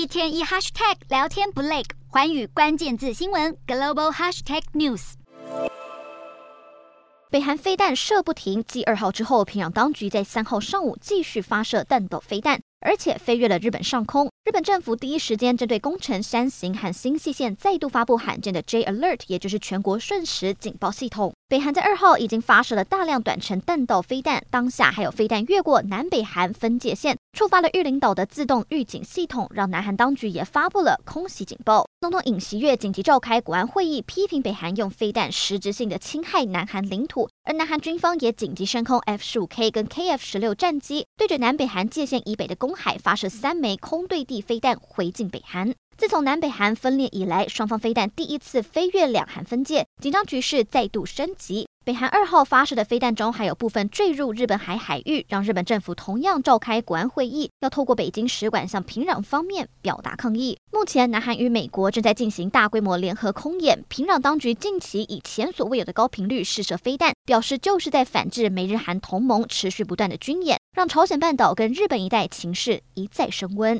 一天一 hashtag 聊天不累，环宇关键字新闻 global hashtag news。北韩飞弹射不停，继二号之后，平壤当局在三号上午继续发射弹道飞弹，而且飞越了日本上空。日本政府第一时间针对宫城、山形和新潟县再度发布罕见的 J Alert，也就是全国瞬时警报系统。北韩在二号已经发射了大量短程弹道飞弹，当下还有飞弹越过南北韩分界线，触发了玉领岛的自动预警系统，让南韩当局也发布了空袭警报。总统尹锡悦紧急召开国安会议，批评北韩用飞弹实质性的侵害南韩领土，而南韩军方也紧急升空 F 十五 K 跟 KF 十六战机，对着南北韩界限以北的公海发射三枚空对地飞弹回敬北韩。自从南北韩分裂以来，双方飞弹第一次飞越两韩分界，紧张局势再度升级。北韩二号发射的飞弹中，还有部分坠入日本海海域，让日本政府同样召开国安会议，要透过北京使馆向平壤方面表达抗议。目前，南韩与美国正在进行大规模联合空演，平壤当局近期以前所未有的高频率试射飞弹，表示就是在反制美日韩同盟持续不断的军演，让朝鲜半岛跟日本一带情势一再升温。